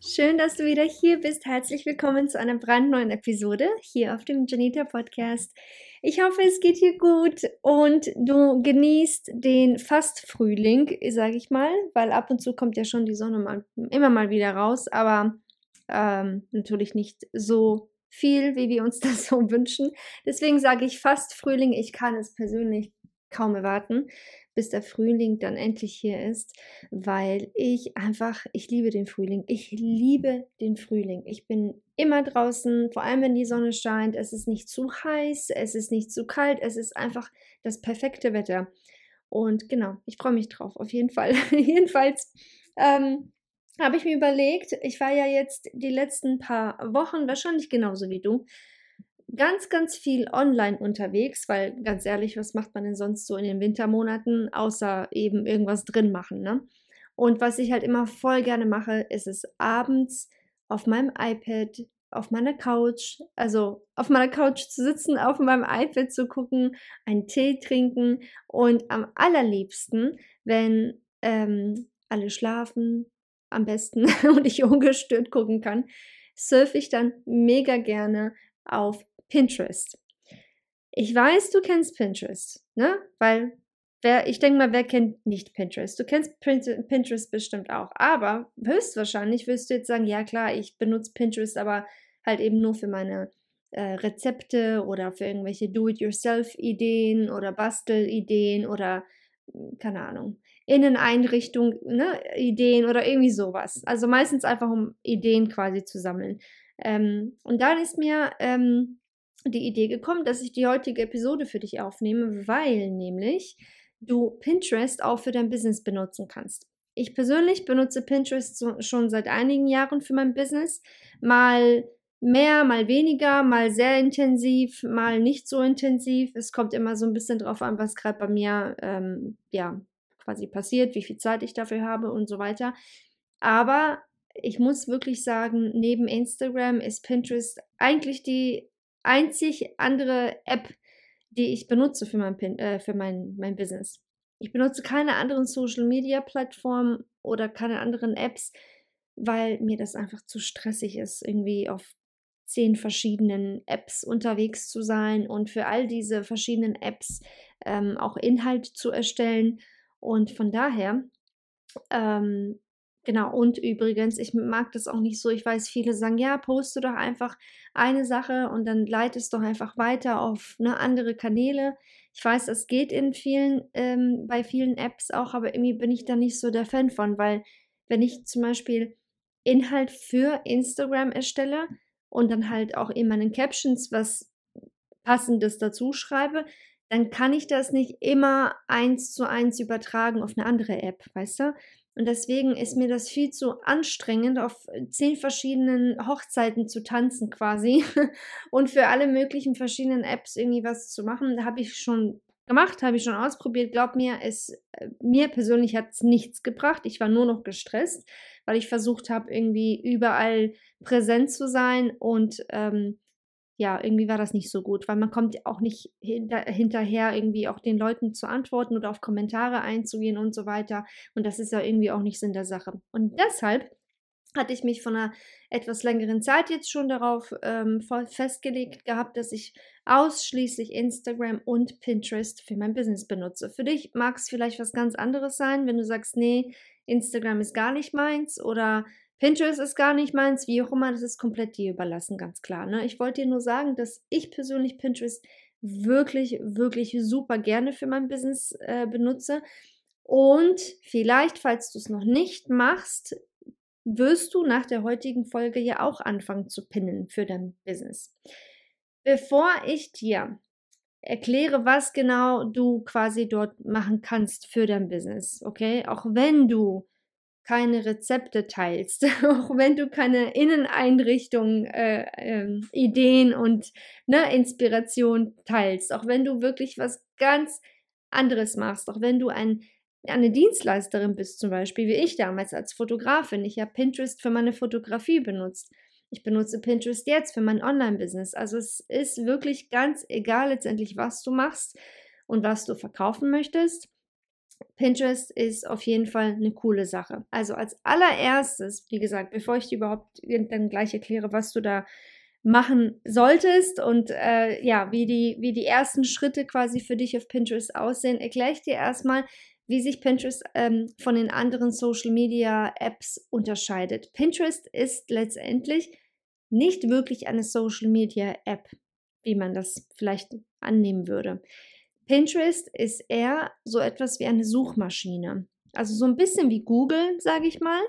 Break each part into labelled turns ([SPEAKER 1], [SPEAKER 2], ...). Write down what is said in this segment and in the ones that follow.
[SPEAKER 1] Schön, dass du wieder hier bist. Herzlich willkommen zu einer brandneuen Episode hier auf dem Janita Podcast. Ich hoffe, es geht dir gut und du genießt den Fast-Frühling, sage ich mal, weil ab und zu kommt ja schon die Sonne mal, immer mal wieder raus, aber ähm, natürlich nicht so viel, wie wir uns das so wünschen. Deswegen sage ich fast Frühling. Ich kann es persönlich kaum erwarten, bis der Frühling dann endlich hier ist, weil ich einfach, ich liebe den Frühling. Ich liebe den Frühling. Ich bin immer draußen, vor allem wenn die Sonne scheint. Es ist nicht zu heiß, es ist nicht zu kalt, es ist einfach das perfekte Wetter. Und genau, ich freue mich drauf, auf jeden Fall. Jedenfalls ähm, habe ich mir überlegt, ich war ja jetzt die letzten paar Wochen wahrscheinlich genauso wie du ganz, ganz viel online unterwegs, weil ganz ehrlich, was macht man denn sonst so in den Wintermonaten, außer eben irgendwas drin machen, ne? Und was ich halt immer voll gerne mache, ist es abends auf meinem iPad, auf meiner Couch, also auf meiner Couch zu sitzen, auf meinem iPad zu gucken, einen Tee trinken und am allerliebsten, wenn ähm, alle schlafen, am besten und ich ungestört gucken kann, surfe ich dann mega gerne auf Pinterest. Ich weiß, du kennst Pinterest, ne? Weil wer, ich denke mal, wer kennt nicht Pinterest? Du kennst Pinterest bestimmt auch. Aber höchstwahrscheinlich wirst du jetzt sagen, ja klar, ich benutze Pinterest, aber halt eben nur für meine äh, Rezepte oder für irgendwelche Do-it-yourself-Ideen oder Bastel-Ideen oder hm, keine Ahnung, Inneneinrichtung, ne, Ideen oder irgendwie sowas. Also meistens einfach, um Ideen quasi zu sammeln. Ähm, und dann ist mir ähm, die Idee gekommen, dass ich die heutige Episode für dich aufnehme, weil nämlich du Pinterest auch für dein Business benutzen kannst. Ich persönlich benutze Pinterest schon seit einigen Jahren für mein Business. Mal mehr, mal weniger, mal sehr intensiv, mal nicht so intensiv. Es kommt immer so ein bisschen drauf an, was gerade bei mir ähm, ja quasi passiert, wie viel Zeit ich dafür habe und so weiter. Aber ich muss wirklich sagen, neben Instagram ist Pinterest eigentlich die einzig andere App, die ich benutze für mein, äh, für mein, mein Business. Ich benutze keine anderen Social Media Plattformen oder keine anderen Apps, weil mir das einfach zu stressig ist, irgendwie auf zehn verschiedenen Apps unterwegs zu sein und für all diese verschiedenen Apps ähm, auch Inhalt zu erstellen. Und von daher ähm, Genau, und übrigens, ich mag das auch nicht so. Ich weiß, viele sagen, ja, poste doch einfach eine Sache und dann leitest doch einfach weiter auf ne, andere Kanäle. Ich weiß, das geht in vielen, ähm, bei vielen Apps auch, aber irgendwie bin ich da nicht so der Fan von, weil wenn ich zum Beispiel Inhalt für Instagram erstelle und dann halt auch in meinen Captions was Passendes dazu schreibe, dann kann ich das nicht immer eins zu eins übertragen auf eine andere App, weißt du? Und deswegen ist mir das viel zu anstrengend, auf zehn verschiedenen Hochzeiten zu tanzen quasi und für alle möglichen verschiedenen Apps irgendwie was zu machen. Da habe ich schon gemacht, habe ich schon ausprobiert. Glaub mir, es äh, mir persönlich hat es nichts gebracht. Ich war nur noch gestresst, weil ich versucht habe, irgendwie überall präsent zu sein und ähm, ja, irgendwie war das nicht so gut, weil man kommt auch nicht hinter, hinterher, irgendwie auch den Leuten zu antworten oder auf Kommentare einzugehen und so weiter. Und das ist ja irgendwie auch nicht Sinn der Sache. Und deshalb hatte ich mich von einer etwas längeren Zeit jetzt schon darauf ähm, festgelegt gehabt, dass ich ausschließlich Instagram und Pinterest für mein Business benutze. Für dich mag es vielleicht was ganz anderes sein, wenn du sagst, nee, Instagram ist gar nicht meins oder Pinterest ist gar nicht meins, wie auch immer, das ist komplett dir überlassen, ganz klar. Ne? Ich wollte dir nur sagen, dass ich persönlich Pinterest wirklich, wirklich super gerne für mein Business äh, benutze. Und vielleicht, falls du es noch nicht machst, wirst du nach der heutigen Folge ja auch anfangen zu pinnen für dein Business. Bevor ich dir erkläre, was genau du quasi dort machen kannst für dein Business, okay? Auch wenn du keine Rezepte teilst, auch wenn du keine Inneneinrichtung, äh, äh, Ideen und ne, Inspiration teilst, auch wenn du wirklich was ganz anderes machst, auch wenn du ein, eine Dienstleisterin bist, zum Beispiel, wie ich damals als Fotografin. Ich habe Pinterest für meine Fotografie benutzt. Ich benutze Pinterest jetzt für mein Online-Business. Also es ist wirklich ganz egal letztendlich, was du machst und was du verkaufen möchtest. Pinterest ist auf jeden Fall eine coole Sache. Also als allererstes, wie gesagt, bevor ich dir überhaupt dann gleich erkläre, was du da machen solltest und äh, ja, wie die, wie die ersten Schritte quasi für dich auf Pinterest aussehen, erkläre ich dir erstmal, wie sich Pinterest ähm, von den anderen Social Media Apps unterscheidet. Pinterest ist letztendlich nicht wirklich eine Social Media App, wie man das vielleicht annehmen würde. Pinterest ist eher so etwas wie eine Suchmaschine. Also so ein bisschen wie Google, sage ich mal.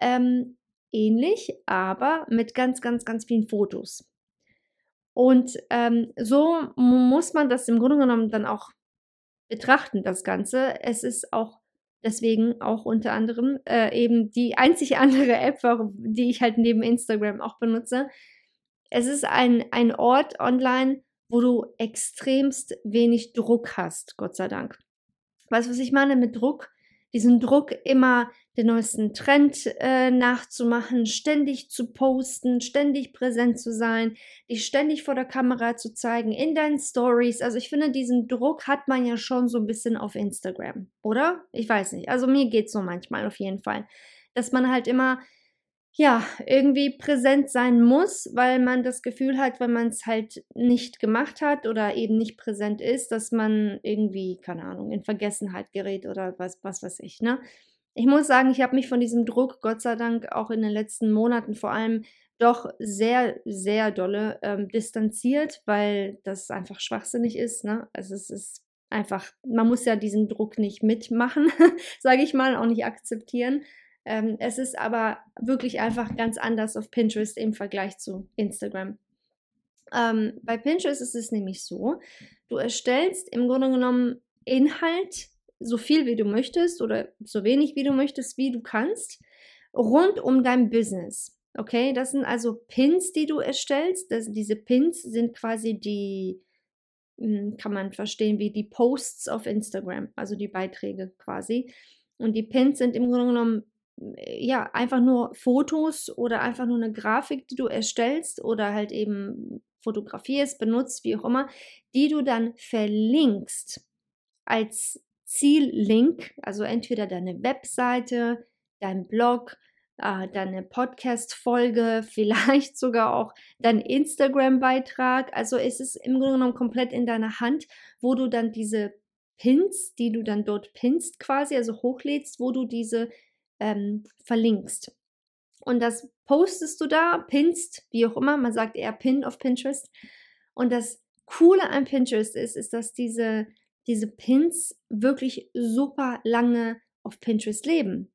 [SPEAKER 1] Ähm, ähnlich, aber mit ganz, ganz, ganz vielen Fotos. Und ähm, so muss man das im Grunde genommen dann auch betrachten, das Ganze. Es ist auch deswegen auch unter anderem äh, eben die einzige andere App, die ich halt neben Instagram auch benutze. Es ist ein, ein Ort online, wo du extremst wenig Druck hast, Gott sei Dank. Weißt du, was ich meine mit Druck? Diesen Druck, immer den neuesten Trend äh, nachzumachen, ständig zu posten, ständig präsent zu sein, dich ständig vor der Kamera zu zeigen, in deinen Stories. Also ich finde, diesen Druck hat man ja schon so ein bisschen auf Instagram, oder? Ich weiß nicht. Also mir geht es so manchmal auf jeden Fall. Dass man halt immer ja, irgendwie präsent sein muss, weil man das Gefühl hat, wenn man es halt nicht gemacht hat oder eben nicht präsent ist, dass man irgendwie, keine Ahnung, in Vergessenheit gerät oder was, was weiß ich, ne? Ich muss sagen, ich habe mich von diesem Druck, Gott sei Dank, auch in den letzten Monaten vor allem doch sehr, sehr dolle ähm, distanziert, weil das einfach schwachsinnig ist, ne? Also es ist einfach, man muss ja diesen Druck nicht mitmachen, sage ich mal, auch nicht akzeptieren. Ähm, es ist aber wirklich einfach ganz anders auf Pinterest im Vergleich zu Instagram. Ähm, bei Pinterest ist es nämlich so, du erstellst im Grunde genommen Inhalt, so viel wie du möchtest oder so wenig wie du möchtest, wie du kannst, rund um dein Business. Okay, das sind also Pins, die du erstellst. Das, diese Pins sind quasi die, hm, kann man verstehen, wie die Posts auf Instagram, also die Beiträge quasi. Und die Pins sind im Grunde genommen ja, einfach nur Fotos oder einfach nur eine Grafik, die du erstellst oder halt eben fotografierst, benutzt, wie auch immer, die du dann verlinkst als Ziellink, also entweder deine Webseite, dein Blog, äh, deine Podcast-Folge, vielleicht sogar auch dein Instagram-Beitrag. Also es ist im Grunde genommen komplett in deiner Hand, wo du dann diese Pins, die du dann dort pinst quasi, also hochlädst, wo du diese ähm, verlinkst. Und das postest du da, pinst, wie auch immer, man sagt eher Pin auf Pinterest. Und das Coole an Pinterest ist, ist, dass diese, diese Pins wirklich super lange auf Pinterest leben.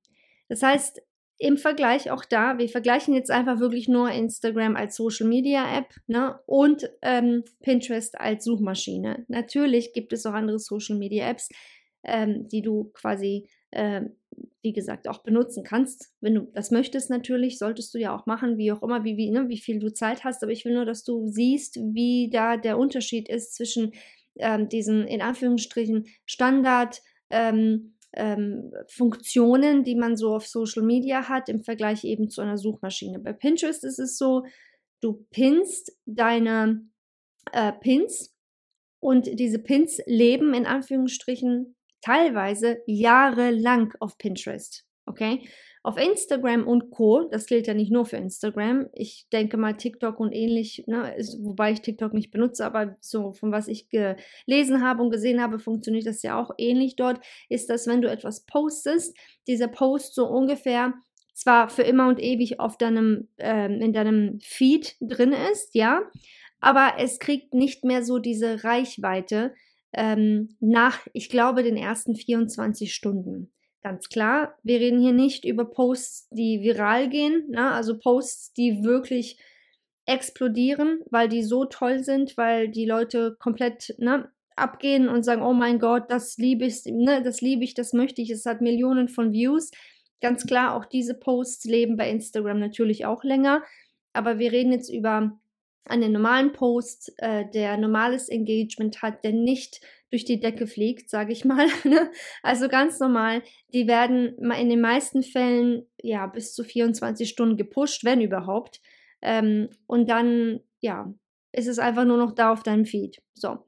[SPEAKER 1] Das heißt, im Vergleich auch da, wir vergleichen jetzt einfach wirklich nur Instagram als Social Media App ne, und ähm, Pinterest als Suchmaschine. Natürlich gibt es auch andere Social Media Apps, ähm, die du quasi äh, wie gesagt, auch benutzen kannst. Wenn du das möchtest, natürlich, solltest du ja auch machen, wie auch immer, wie, wie, ne, wie viel du Zeit hast. Aber ich will nur, dass du siehst, wie da der Unterschied ist zwischen ähm, diesen, in Anführungsstrichen, Standard. Ähm, ähm, Funktionen, die man so auf Social Media hat, im Vergleich eben zu einer Suchmaschine. Bei Pinterest ist es so, du pinst deine äh, Pins und diese Pins leben in Anführungsstrichen teilweise jahrelang auf Pinterest. Okay? Auf Instagram und Co., das gilt ja nicht nur für Instagram. Ich denke mal TikTok und ähnlich, ne, ist, wobei ich TikTok nicht benutze, aber so von was ich gelesen habe und gesehen habe, funktioniert das ja auch ähnlich dort, ist, dass wenn du etwas postest, dieser Post so ungefähr zwar für immer und ewig auf deinem, ähm, in deinem Feed drin ist, ja, aber es kriegt nicht mehr so diese Reichweite ähm, nach, ich glaube, den ersten 24 Stunden. Ganz klar, wir reden hier nicht über Posts, die viral gehen, ne? also Posts, die wirklich explodieren, weil die so toll sind, weil die Leute komplett ne, abgehen und sagen, oh mein Gott, das liebe ich, ne, das liebe ich, das möchte ich, es hat Millionen von Views. Ganz klar, auch diese Posts leben bei Instagram natürlich auch länger, aber wir reden jetzt über einen normalen Post, äh, der normales Engagement hat, der nicht durch die Decke fliegt, sage ich mal. Ne? also ganz normal. Die werden in den meisten Fällen ja bis zu 24 Stunden gepusht, wenn überhaupt. Ähm, und dann, ja, ist es einfach nur noch da auf deinem Feed. So.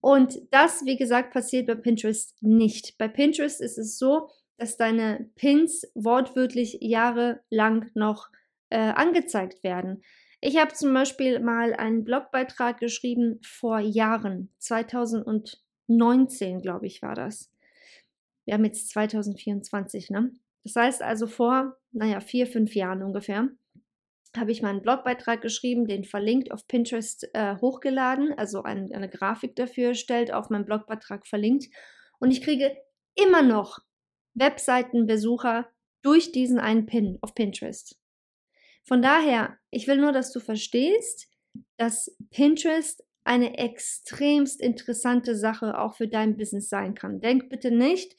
[SPEAKER 1] Und das, wie gesagt, passiert bei Pinterest nicht. Bei Pinterest ist es so, dass deine Pins wortwörtlich jahrelang noch äh, angezeigt werden. Ich habe zum Beispiel mal einen Blogbeitrag geschrieben vor Jahren, 2019, glaube ich, war das. Wir haben jetzt 2024, ne? Das heißt also vor, naja, vier, fünf Jahren ungefähr habe ich meinen Blogbeitrag geschrieben, den verlinkt auf Pinterest äh, hochgeladen, also ein, eine Grafik dafür erstellt, auf meinem Blogbeitrag verlinkt. Und ich kriege immer noch Webseitenbesucher durch diesen einen Pin auf Pinterest. Von daher, ich will nur, dass du verstehst, dass Pinterest eine extremst interessante Sache auch für dein Business sein kann. Denk bitte nicht,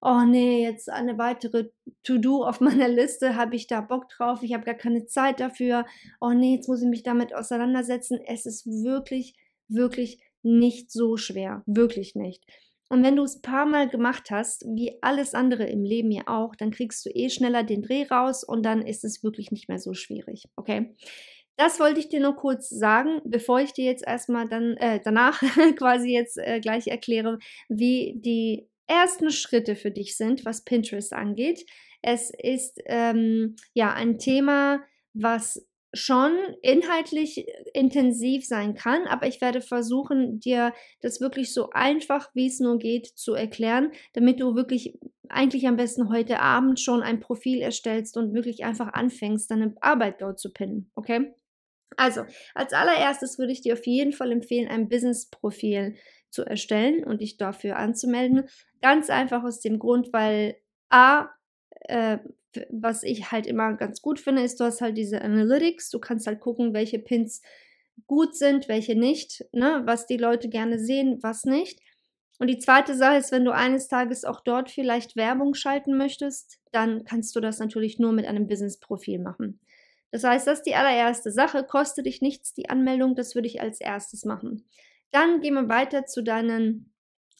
[SPEAKER 1] oh nee, jetzt eine weitere To-Do auf meiner Liste, habe ich da Bock drauf, ich habe gar keine Zeit dafür, oh nee, jetzt muss ich mich damit auseinandersetzen. Es ist wirklich, wirklich nicht so schwer, wirklich nicht. Und wenn du es ein paar Mal gemacht hast, wie alles andere im Leben ja auch, dann kriegst du eh schneller den Dreh raus und dann ist es wirklich nicht mehr so schwierig, okay? Das wollte ich dir nur kurz sagen, bevor ich dir jetzt erstmal dann äh, danach quasi jetzt äh, gleich erkläre, wie die ersten Schritte für dich sind, was Pinterest angeht. Es ist ähm, ja ein Thema, was schon inhaltlich intensiv sein kann, aber ich werde versuchen, dir das wirklich so einfach, wie es nur geht, zu erklären, damit du wirklich eigentlich am besten heute Abend schon ein Profil erstellst und wirklich einfach anfängst, deine Arbeit dort zu pinnen. Okay? Also, als allererstes würde ich dir auf jeden Fall empfehlen, ein Business-Profil zu erstellen und dich dafür anzumelden. Ganz einfach aus dem Grund, weil A, äh, was ich halt immer ganz gut finde, ist, du hast halt diese Analytics, du kannst halt gucken, welche Pins gut sind, welche nicht, ne, was die Leute gerne sehen, was nicht. Und die zweite Sache ist, wenn du eines Tages auch dort vielleicht Werbung schalten möchtest, dann kannst du das natürlich nur mit einem Business-Profil machen. Das heißt, das ist die allererste Sache, kostet dich nichts die Anmeldung, das würde ich als erstes machen. Dann gehen wir weiter zu deinen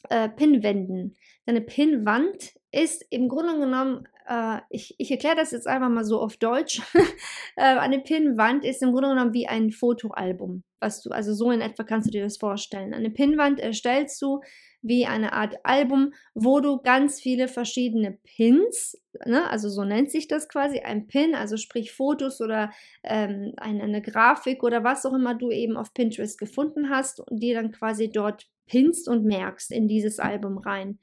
[SPEAKER 1] äh, Pinwänden. Deine Pinwand ist im Grunde genommen, äh, ich, ich erkläre das jetzt einfach mal so auf Deutsch. äh, eine Pinwand ist im Grunde genommen wie ein Fotoalbum. Was du, also so in etwa kannst du dir das vorstellen. Eine Pinwand erstellst du wie eine Art Album, wo du ganz viele verschiedene Pins, ne, also so nennt sich das quasi, ein Pin, also sprich Fotos oder ähm, eine, eine Grafik oder was auch immer du eben auf Pinterest gefunden hast und die dann quasi dort pinst und merkst in dieses Album rein.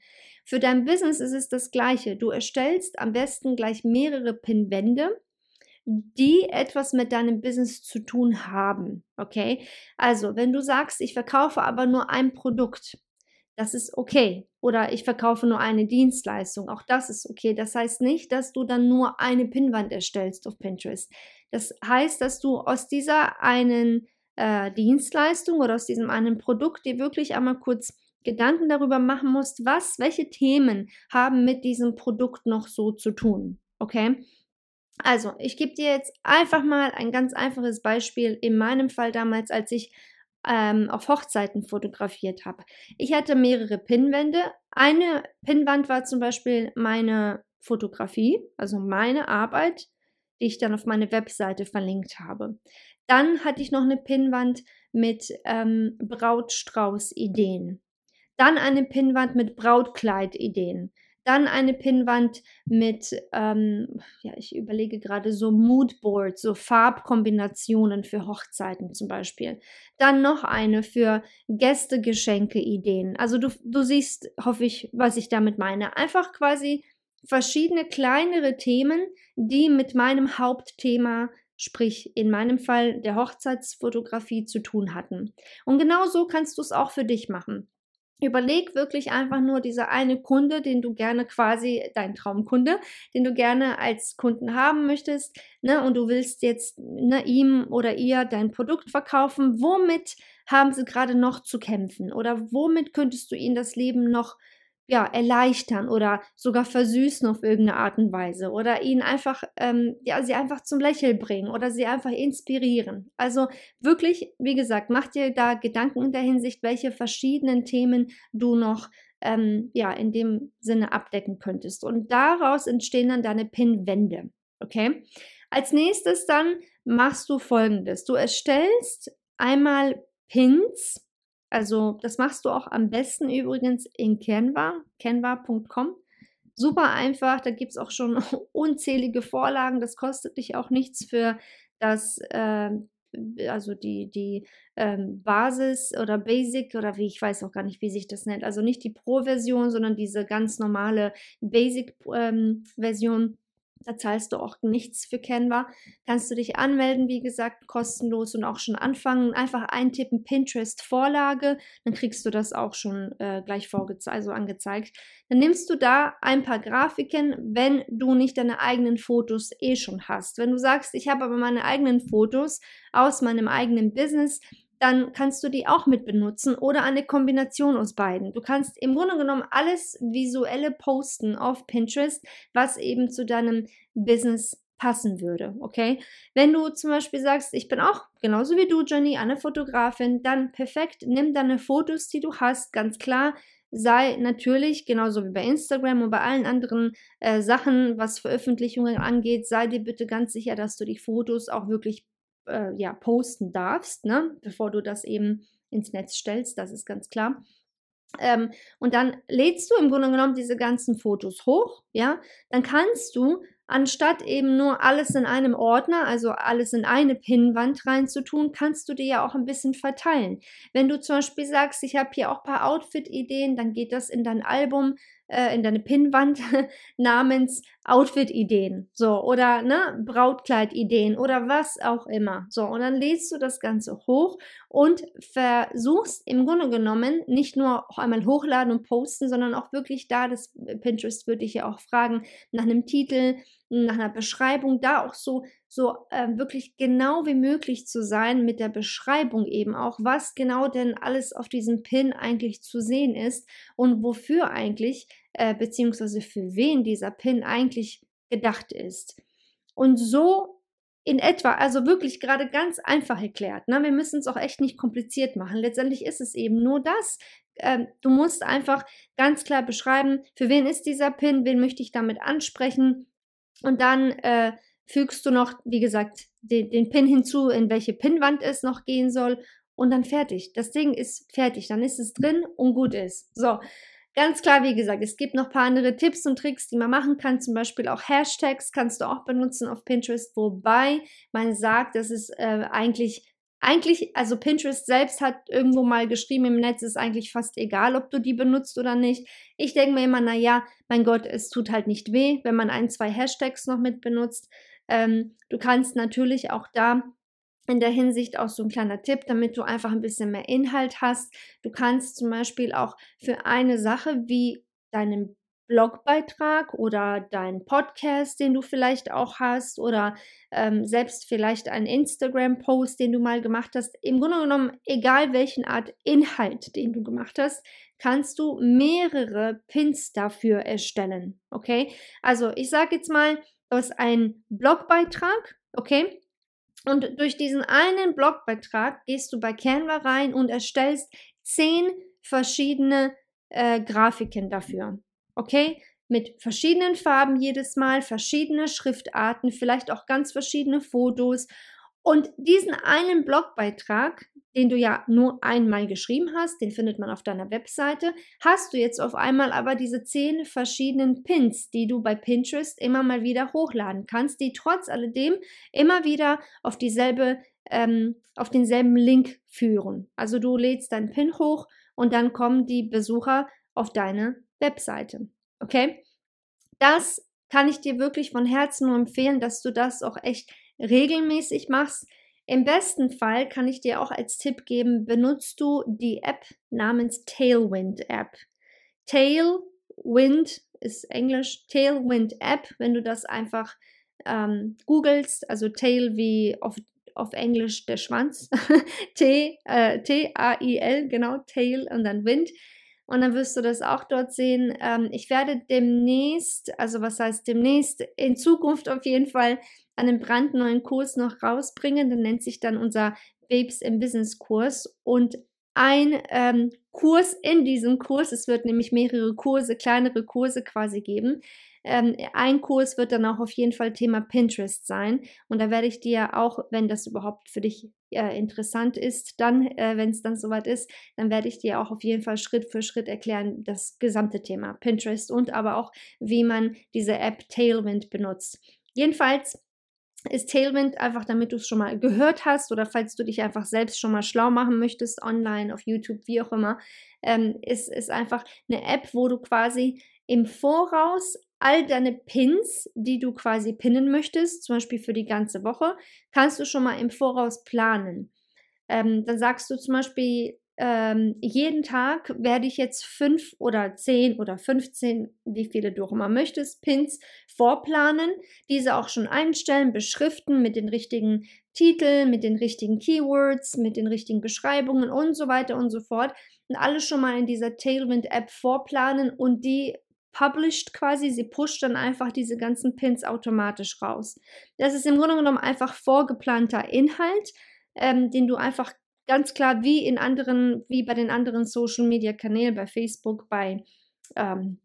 [SPEAKER 1] Für dein Business ist es das gleiche. Du erstellst am besten gleich mehrere Pinwände, die etwas mit deinem Business zu tun haben. Okay? Also, wenn du sagst, ich verkaufe aber nur ein Produkt, das ist okay. Oder ich verkaufe nur eine Dienstleistung. Auch das ist okay. Das heißt nicht, dass du dann nur eine Pinnwand erstellst auf Pinterest. Das heißt, dass du aus dieser einen äh, Dienstleistung oder aus diesem einen Produkt dir wirklich einmal kurz Gedanken darüber machen musst, was, welche Themen haben mit diesem Produkt noch so zu tun. Okay? Also, ich gebe dir jetzt einfach mal ein ganz einfaches Beispiel. In meinem Fall damals, als ich ähm, auf Hochzeiten fotografiert habe. Ich hatte mehrere Pinnwände. Eine Pinnwand war zum Beispiel meine Fotografie, also meine Arbeit, die ich dann auf meine Webseite verlinkt habe. Dann hatte ich noch eine Pinnwand mit ähm, Brautstrauß-Ideen. Dann eine Pinnwand mit Brautkleid-Ideen. Dann eine Pinnwand mit, ähm, ja, ich überlege gerade so Moodboards, so Farbkombinationen für Hochzeiten zum Beispiel. Dann noch eine für Gästegeschenke-Ideen. Also du, du siehst, hoffe ich, was ich damit meine. Einfach quasi verschiedene kleinere Themen, die mit meinem Hauptthema sprich in meinem Fall der Hochzeitsfotografie zu tun hatten. Und genau so kannst du es auch für dich machen. Überleg wirklich einfach nur dieser eine Kunde, den du gerne quasi, dein Traumkunde, den du gerne als Kunden haben möchtest, ne, und du willst jetzt ne, ihm oder ihr dein Produkt verkaufen. Womit haben sie gerade noch zu kämpfen? Oder womit könntest du ihnen das Leben noch ja, erleichtern oder sogar versüßen auf irgendeine Art und Weise oder ihnen einfach, ähm, ja, sie einfach zum Lächeln bringen oder sie einfach inspirieren. Also wirklich, wie gesagt, mach dir da Gedanken in der Hinsicht, welche verschiedenen Themen du noch ähm, ja, in dem Sinne abdecken könntest. Und daraus entstehen dann deine Pinwände. Okay? Als nächstes dann machst du folgendes. Du erstellst einmal Pins, also das machst du auch am besten übrigens in Canva, canva.com. Super einfach, da gibt es auch schon unzählige Vorlagen. Das kostet dich auch nichts für das, äh, also die, die ähm, Basis oder Basic oder wie ich weiß auch gar nicht, wie sich das nennt. Also nicht die Pro-Version, sondern diese ganz normale Basic-Version. Ähm, da zahlst du auch nichts für Canva. Kannst du dich anmelden, wie gesagt, kostenlos und auch schon anfangen. Einfach eintippen Pinterest-Vorlage, dann kriegst du das auch schon äh, gleich vorgezeigt, also angezeigt. Dann nimmst du da ein paar Grafiken, wenn du nicht deine eigenen Fotos eh schon hast. Wenn du sagst, ich habe aber meine eigenen Fotos aus meinem eigenen Business, dann kannst du die auch mit benutzen oder eine Kombination aus beiden. Du kannst im Grunde genommen alles visuelle posten auf Pinterest, was eben zu deinem Business passen würde, okay? Wenn du zum Beispiel sagst, ich bin auch genauso wie du, Jenny, eine Fotografin, dann perfekt, nimm deine Fotos, die du hast, ganz klar, sei natürlich, genauso wie bei Instagram und bei allen anderen äh, Sachen, was Veröffentlichungen angeht, sei dir bitte ganz sicher, dass du die Fotos auch wirklich äh, ja, posten darfst, ne? bevor du das eben ins Netz stellst, das ist ganz klar. Ähm, und dann lädst du im Grunde genommen diese ganzen Fotos hoch, ja, dann kannst du anstatt eben nur alles in einem Ordner, also alles in eine Pinnwand reinzutun, kannst du dir ja auch ein bisschen verteilen. Wenn du zum Beispiel sagst, ich habe hier auch ein paar Outfit-Ideen, dann geht das in dein Album äh, in deine Pinnwand namens Outfit-Ideen, so oder ne Brautkleid-Ideen oder was auch immer, so und dann lädst du das Ganze hoch und versuchst im Grunde genommen nicht nur einmal hochladen und posten, sondern auch wirklich da, das Pinterest würde ich ja auch fragen nach einem Titel, nach einer Beschreibung, da auch so so äh, wirklich genau wie möglich zu sein mit der Beschreibung eben auch, was genau denn alles auf diesem Pin eigentlich zu sehen ist und wofür eigentlich äh, beziehungsweise für wen dieser Pin eigentlich gedacht ist. Und so in etwa, also wirklich gerade ganz einfach erklärt. Ne? Wir müssen es auch echt nicht kompliziert machen. Letztendlich ist es eben nur das. Äh, du musst einfach ganz klar beschreiben, für wen ist dieser Pin, wen möchte ich damit ansprechen. Und dann äh, fügst du noch, wie gesagt, den, den Pin hinzu, in welche Pinwand es noch gehen soll. Und dann fertig. Das Ding ist fertig. Dann ist es drin und gut ist. So. Ganz klar, wie gesagt, es gibt noch ein paar andere Tipps und Tricks, die man machen kann. Zum Beispiel auch Hashtags kannst du auch benutzen auf Pinterest, wobei man sagt, dass es äh, eigentlich eigentlich, also Pinterest selbst hat irgendwo mal geschrieben im Netz, ist eigentlich fast egal, ob du die benutzt oder nicht. Ich denke mir immer, naja, mein Gott, es tut halt nicht weh, wenn man ein, zwei Hashtags noch mit benutzt. Ähm, du kannst natürlich auch da in der Hinsicht auch so ein kleiner Tipp, damit du einfach ein bisschen mehr Inhalt hast. Du kannst zum Beispiel auch für eine Sache wie deinen Blogbeitrag oder deinen Podcast, den du vielleicht auch hast oder ähm, selbst vielleicht einen Instagram-Post, den du mal gemacht hast. Im Grunde genommen, egal welchen Art Inhalt, den du gemacht hast, kannst du mehrere Pins dafür erstellen. Okay? Also ich sage jetzt mal, du hast einen Blogbeitrag, okay? Und durch diesen einen Blogbeitrag gehst du bei Canva rein und erstellst zehn verschiedene äh, Grafiken dafür. Okay? Mit verschiedenen Farben jedes Mal, verschiedene Schriftarten, vielleicht auch ganz verschiedene Fotos. Und diesen einen Blogbeitrag, den du ja nur einmal geschrieben hast, den findet man auf deiner Webseite, hast du jetzt auf einmal aber diese zehn verschiedenen Pins, die du bei Pinterest immer mal wieder hochladen kannst, die trotz alledem immer wieder auf dieselbe, ähm, auf denselben Link führen. Also du lädst deinen Pin hoch und dann kommen die Besucher auf deine Webseite. Okay? Das kann ich dir wirklich von Herzen nur empfehlen, dass du das auch echt regelmäßig machst. Im besten Fall kann ich dir auch als Tipp geben, benutzt du die App namens Tailwind App. Tailwind ist Englisch, Tailwind App, wenn du das einfach ähm, googelst, also Tail wie auf, auf Englisch der Schwanz, T, äh, T-A-I-L, genau, Tail und dann Wind. Und dann wirst du das auch dort sehen. Ähm, ich werde demnächst, also was heißt demnächst, in Zukunft auf jeden Fall einen brandneuen Kurs noch rausbringen. Der nennt sich dann unser Babes im Business Kurs. Und ein ähm, Kurs in diesem Kurs, es wird nämlich mehrere Kurse, kleinere Kurse quasi geben, ähm, ein Kurs wird dann auch auf jeden Fall Thema Pinterest sein. Und da werde ich dir auch, wenn das überhaupt für dich äh, interessant ist, dann, äh, wenn es dann soweit ist, dann werde ich dir auch auf jeden Fall Schritt für Schritt erklären, das gesamte Thema Pinterest und aber auch, wie man diese App Tailwind benutzt. Jedenfalls ist Tailwind einfach, damit du es schon mal gehört hast oder falls du dich einfach selbst schon mal schlau machen möchtest, online, auf YouTube, wie auch immer, ähm, ist, ist einfach eine App, wo du quasi im Voraus all deine Pins, die du quasi pinnen möchtest, zum Beispiel für die ganze Woche, kannst du schon mal im Voraus planen. Ähm, dann sagst du zum Beispiel, ähm, jeden Tag werde ich jetzt fünf oder zehn oder 15, wie viele du auch immer möchtest, Pins vorplanen, diese auch schon einstellen, beschriften mit den richtigen Titeln, mit den richtigen Keywords, mit den richtigen Beschreibungen und so weiter und so fort. Und alles schon mal in dieser Tailwind-App vorplanen und die published quasi, sie pusht dann einfach diese ganzen Pins automatisch raus. Das ist im Grunde genommen einfach vorgeplanter Inhalt, ähm, den du einfach ganz klar wie in anderen, wie bei den anderen Social Media Kanälen, bei Facebook, bei ähm,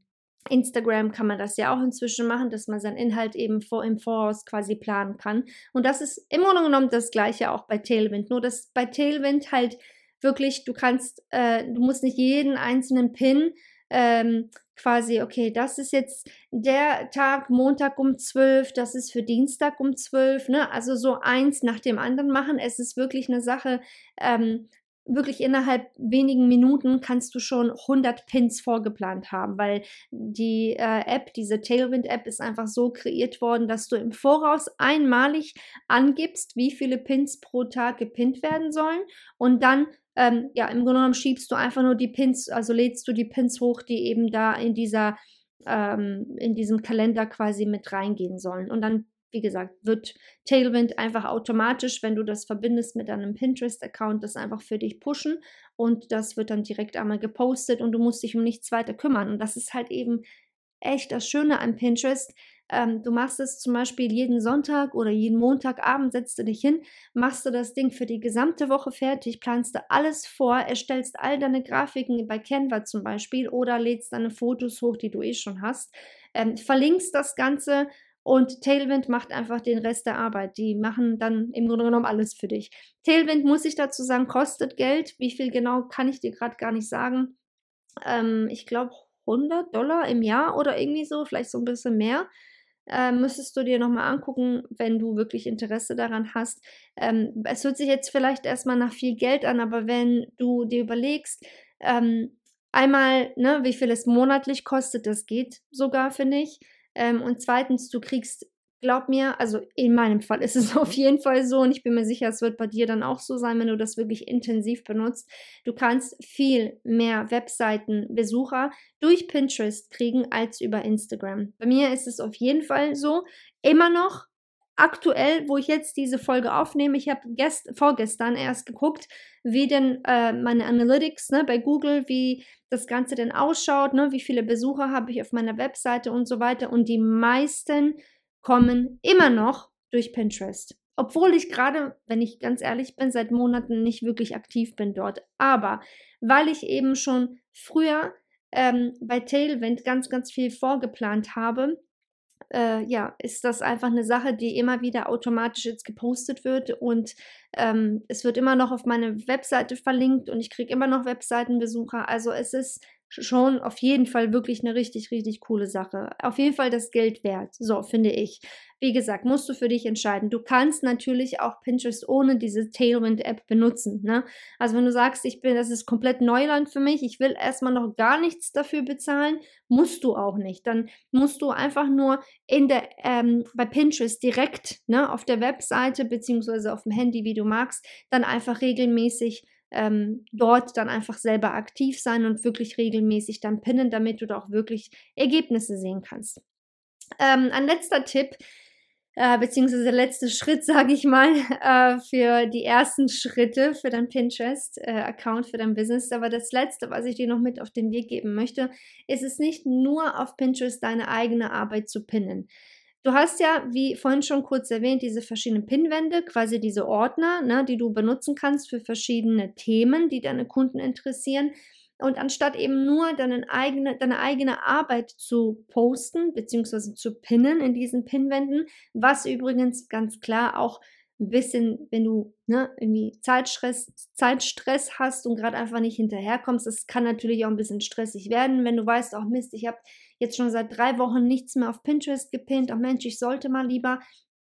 [SPEAKER 1] Instagram kann man das ja auch inzwischen machen, dass man seinen Inhalt eben vor, im Voraus quasi planen kann. Und das ist im Grunde genommen das gleiche auch bei Tailwind. Nur dass bei Tailwind halt wirklich, du kannst, äh, du musst nicht jeden einzelnen Pin ähm, quasi, okay, das ist jetzt der Tag Montag um 12, das ist für Dienstag um 12, ne? Also so eins nach dem anderen machen. Es ist wirklich eine Sache, ähm, wirklich innerhalb wenigen Minuten kannst du schon 100 Pins vorgeplant haben, weil die äh, App, diese Tailwind-App ist einfach so kreiert worden, dass du im Voraus einmalig angibst, wie viele Pins pro Tag gepinnt werden sollen und dann ähm, ja, im Grunde genommen schiebst du einfach nur die Pins, also lädst du die Pins hoch, die eben da in dieser, ähm, in diesem Kalender quasi mit reingehen sollen. Und dann, wie gesagt, wird Tailwind einfach automatisch, wenn du das verbindest mit deinem Pinterest-Account, das einfach für dich pushen und das wird dann direkt einmal gepostet und du musst dich um nichts weiter kümmern. Und das ist halt eben echt das Schöne an Pinterest. Ähm, du machst es zum Beispiel jeden Sonntag oder jeden Montagabend, setzt du dich hin, machst du das Ding für die gesamte Woche fertig, planst du alles vor, erstellst all deine Grafiken bei Canva zum Beispiel oder lädst deine Fotos hoch, die du eh schon hast, ähm, verlinkst das Ganze und Tailwind macht einfach den Rest der Arbeit. Die machen dann im Grunde genommen alles für dich. Tailwind, muss ich dazu sagen, kostet Geld. Wie viel genau kann ich dir gerade gar nicht sagen. Ähm, ich glaube 100 Dollar im Jahr oder irgendwie so, vielleicht so ein bisschen mehr. Ähm, müsstest du dir nochmal angucken, wenn du wirklich Interesse daran hast. Ähm, es hört sich jetzt vielleicht erstmal nach viel Geld an, aber wenn du dir überlegst, ähm, einmal, ne, wie viel es monatlich kostet, das geht sogar, finde ich. Ähm, und zweitens, du kriegst glaub mir, also in meinem Fall ist es auf jeden Fall so und ich bin mir sicher, es wird bei dir dann auch so sein, wenn du das wirklich intensiv benutzt. Du kannst viel mehr Webseitenbesucher durch Pinterest kriegen als über Instagram. Bei mir ist es auf jeden Fall so. Immer noch aktuell, wo ich jetzt diese Folge aufnehme, ich habe vorgestern erst geguckt, wie denn äh, meine Analytics ne, bei Google, wie das Ganze denn ausschaut, ne, wie viele Besucher habe ich auf meiner Webseite und so weiter. Und die meisten kommen immer noch durch Pinterest. Obwohl ich gerade, wenn ich ganz ehrlich bin, seit Monaten nicht wirklich aktiv bin dort. Aber weil ich eben schon früher ähm, bei Tailwind ganz, ganz viel vorgeplant habe, äh, ja, ist das einfach eine Sache, die immer wieder automatisch jetzt gepostet wird und ähm, es wird immer noch auf meine Webseite verlinkt und ich kriege immer noch Webseitenbesucher. Also es ist schon auf jeden Fall wirklich eine richtig, richtig coole Sache. Auf jeden Fall das Geld wert, so finde ich. Wie gesagt, musst du für dich entscheiden. Du kannst natürlich auch Pinterest ohne diese Tailwind-App benutzen. Ne? Also wenn du sagst, ich bin, das ist komplett Neuland für mich, ich will erstmal noch gar nichts dafür bezahlen, musst du auch nicht. Dann musst du einfach nur in der ähm, bei Pinterest direkt ne, auf der Webseite beziehungsweise auf dem Handy, wie du magst, dann einfach regelmäßig ähm, dort dann einfach selber aktiv sein und wirklich regelmäßig dann pinnen, damit du da auch wirklich Ergebnisse sehen kannst. Ähm, ein letzter Tipp, äh, beziehungsweise der letzte Schritt, sage ich mal, äh, für die ersten Schritte für dein Pinterest-Account, äh, für dein Business. Aber das letzte, was ich dir noch mit auf den Weg geben möchte, ist es nicht nur auf Pinterest deine eigene Arbeit zu pinnen. Du hast ja, wie vorhin schon kurz erwähnt, diese verschiedenen Pinwände, quasi diese Ordner, ne, die du benutzen kannst für verschiedene Themen, die deine Kunden interessieren. Und anstatt eben nur deine eigene, deine eigene Arbeit zu posten bzw. zu pinnen in diesen Pinwänden, was übrigens ganz klar auch ein bisschen, wenn du ne, irgendwie Zeitstress, Zeitstress hast und gerade einfach nicht hinterherkommst, das kann natürlich auch ein bisschen stressig werden, wenn du weißt, auch oh Mist, ich habe jetzt schon seit drei Wochen nichts mehr auf Pinterest gepinnt. Ach Mensch, ich sollte mal lieber.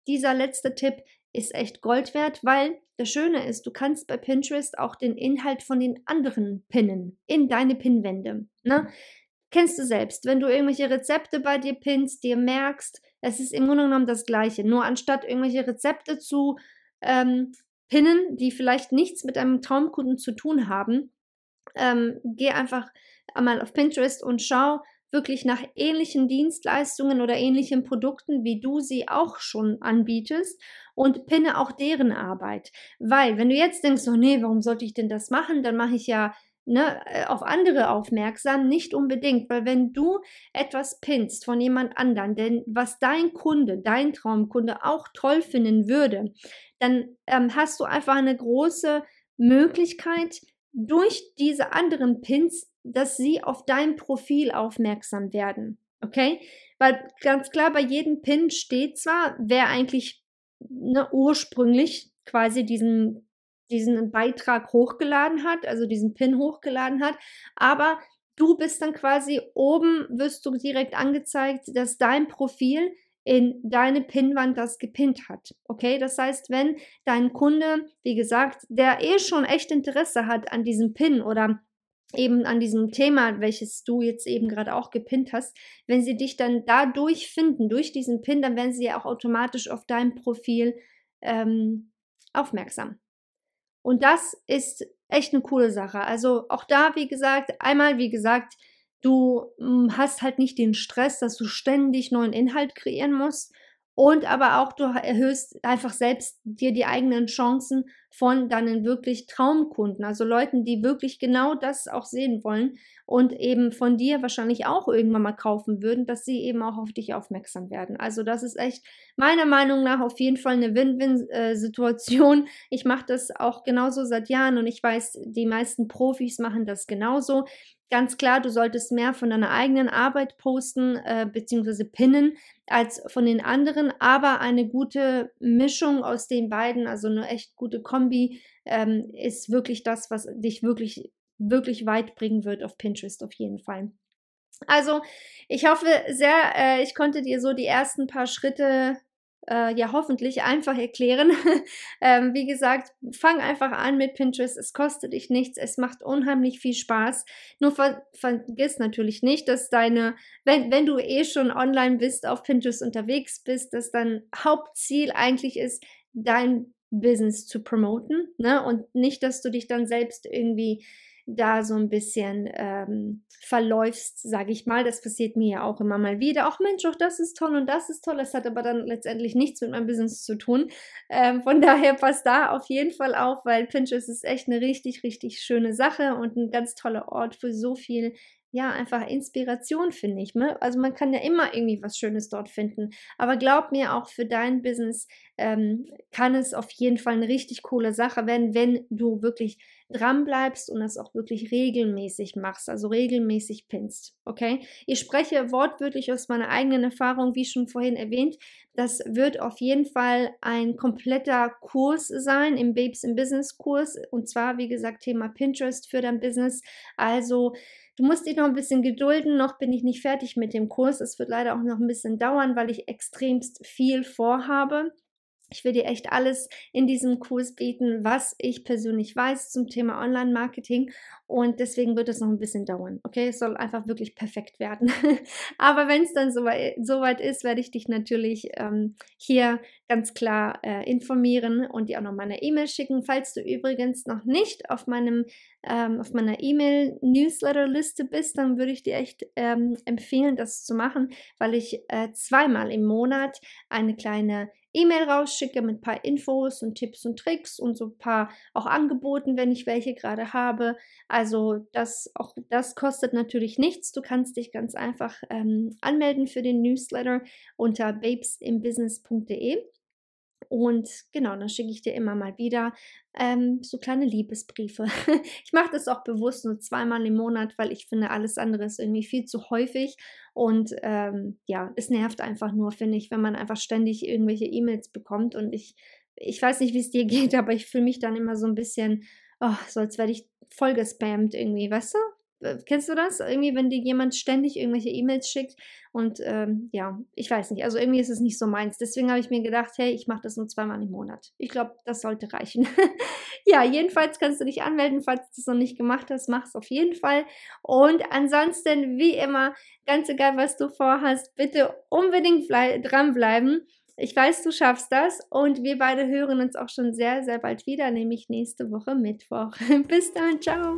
[SPEAKER 1] Dieser letzte Tipp ist echt Gold wert, weil das Schöne ist, du kannst bei Pinterest auch den Inhalt von den anderen pinnen in deine Pinwände. Ne? Kennst du selbst, wenn du irgendwelche Rezepte bei dir pinnst, dir merkst, es ist im Grunde genommen das Gleiche. Nur anstatt irgendwelche Rezepte zu ähm, pinnen, die vielleicht nichts mit einem Traumkunden zu tun haben, ähm, geh einfach einmal auf Pinterest und schau, wirklich nach ähnlichen Dienstleistungen oder ähnlichen Produkten, wie du sie auch schon anbietest und pinne auch deren Arbeit. Weil, wenn du jetzt denkst, oh nee, warum sollte ich denn das machen? Dann mache ich ja ne, äh, auf andere aufmerksam, nicht unbedingt, weil wenn du etwas pinnst von jemand anderen, denn was dein Kunde, dein Traumkunde auch toll finden würde, dann ähm, hast du einfach eine große Möglichkeit, durch diese anderen Pins dass sie auf dein Profil aufmerksam werden. Okay? Weil ganz klar, bei jedem Pin steht zwar, wer eigentlich ne, ursprünglich quasi diesen, diesen Beitrag hochgeladen hat, also diesen Pin hochgeladen hat, aber du bist dann quasi oben, wirst du direkt angezeigt, dass dein Profil in deine Pinwand das gepinnt hat. Okay, das heißt, wenn dein Kunde, wie gesagt, der eh schon echt Interesse hat an diesem Pin oder eben an diesem Thema, welches du jetzt eben gerade auch gepinnt hast, wenn sie dich dann dadurch finden, durch diesen Pin, dann werden sie ja auch automatisch auf dein Profil ähm, aufmerksam. Und das ist echt eine coole Sache. Also auch da, wie gesagt, einmal, wie gesagt, du hm, hast halt nicht den Stress, dass du ständig neuen Inhalt kreieren musst und aber auch du erhöhst einfach selbst dir die eigenen Chancen von deinen wirklich Traumkunden, also Leuten, die wirklich genau das auch sehen wollen und eben von dir wahrscheinlich auch irgendwann mal kaufen würden, dass sie eben auch auf dich aufmerksam werden. Also das ist echt meiner Meinung nach auf jeden Fall eine Win-Win-Situation. Ich mache das auch genauso seit Jahren und ich weiß, die meisten Profis machen das genauso. Ganz klar, du solltest mehr von deiner eigenen Arbeit posten äh, bzw. pinnen als von den anderen, aber eine gute Mischung aus den beiden, also eine echt gute Kombi, ähm, ist wirklich das, was dich wirklich, wirklich weit bringen wird auf Pinterest auf jeden Fall. Also, ich hoffe sehr, äh, ich konnte dir so die ersten paar Schritte äh, ja hoffentlich einfach erklären. ähm, wie gesagt, fang einfach an mit Pinterest. Es kostet dich nichts. Es macht unheimlich viel Spaß. Nur ver vergiss natürlich nicht, dass deine, wenn, wenn du eh schon online bist, auf Pinterest unterwegs bist, dass dein Hauptziel eigentlich ist, dein Business zu promoten. Ne? Und nicht, dass du dich dann selbst irgendwie da so ein bisschen ähm, verläufst, sage ich mal. Das passiert mir ja auch immer mal wieder. Auch Mensch, auch das ist toll und das ist toll. Das hat aber dann letztendlich nichts mit meinem Business zu tun. Ähm, von daher passt da auf jeden Fall auf, weil Pinterest ist echt eine richtig, richtig schöne Sache und ein ganz toller Ort für so viel ja, einfach Inspiration, finde ich. Ne? Also man kann ja immer irgendwie was Schönes dort finden. Aber glaub mir, auch für dein Business ähm, kann es auf jeden Fall eine richtig coole Sache werden, wenn du wirklich dran bleibst und das auch wirklich regelmäßig machst, also regelmäßig pinst. Okay? Ich spreche wortwörtlich aus meiner eigenen Erfahrung, wie schon vorhin erwähnt. Das wird auf jeden Fall ein kompletter Kurs sein im Babes in Business Kurs und zwar, wie gesagt, Thema Pinterest für dein Business. Also, Du musst dich noch ein bisschen gedulden, noch bin ich nicht fertig mit dem Kurs. Es wird leider auch noch ein bisschen dauern, weil ich extremst viel vorhabe. Ich will dir echt alles in diesem Kurs bieten, was ich persönlich weiß zum Thema Online-Marketing. Und deswegen wird es noch ein bisschen dauern. Okay, es soll einfach wirklich perfekt werden. Aber wenn es dann soweit, ist, werde ich dich natürlich ähm, hier ganz klar äh, informieren und dir auch noch meine E-Mail schicken. Falls du übrigens noch nicht auf meinem ähm, auf meiner E-Mail-Newsletter-Liste bist, dann würde ich dir echt ähm, empfehlen, das zu machen, weil ich äh, zweimal im Monat eine kleine E-Mail rausschicke mit ein paar Infos und Tipps und Tricks und so ein paar auch Angeboten, wenn ich welche gerade habe. Also das auch das kostet natürlich nichts. Du kannst dich ganz einfach ähm, anmelden für den Newsletter unter babesimbusiness.de. Und genau, dann schicke ich dir immer mal wieder ähm, so kleine Liebesbriefe. ich mache das auch bewusst nur zweimal im Monat, weil ich finde, alles andere ist irgendwie viel zu häufig. Und ähm, ja, es nervt einfach nur, finde ich, wenn man einfach ständig irgendwelche E-Mails bekommt. Und ich, ich weiß nicht, wie es dir geht, aber ich fühle mich dann immer so ein bisschen, oh, so als werde ich voll gespammt irgendwie, weißt du? Äh, kennst du das? Irgendwie, wenn dir jemand ständig irgendwelche E-Mails schickt und ähm, ja, ich weiß nicht. Also irgendwie ist es nicht so meins. Deswegen habe ich mir gedacht, hey, ich mache das nur zweimal im Monat. Ich glaube, das sollte reichen. ja, jedenfalls kannst du dich anmelden, falls du es noch nicht gemacht hast, mach es auf jeden Fall. Und ansonsten, wie immer, ganz egal, was du vorhast, bitte unbedingt dranbleiben. Ich weiß, du schaffst das und wir beide hören uns auch schon sehr, sehr bald wieder, nämlich nächste Woche Mittwoch. Bis dann, ciao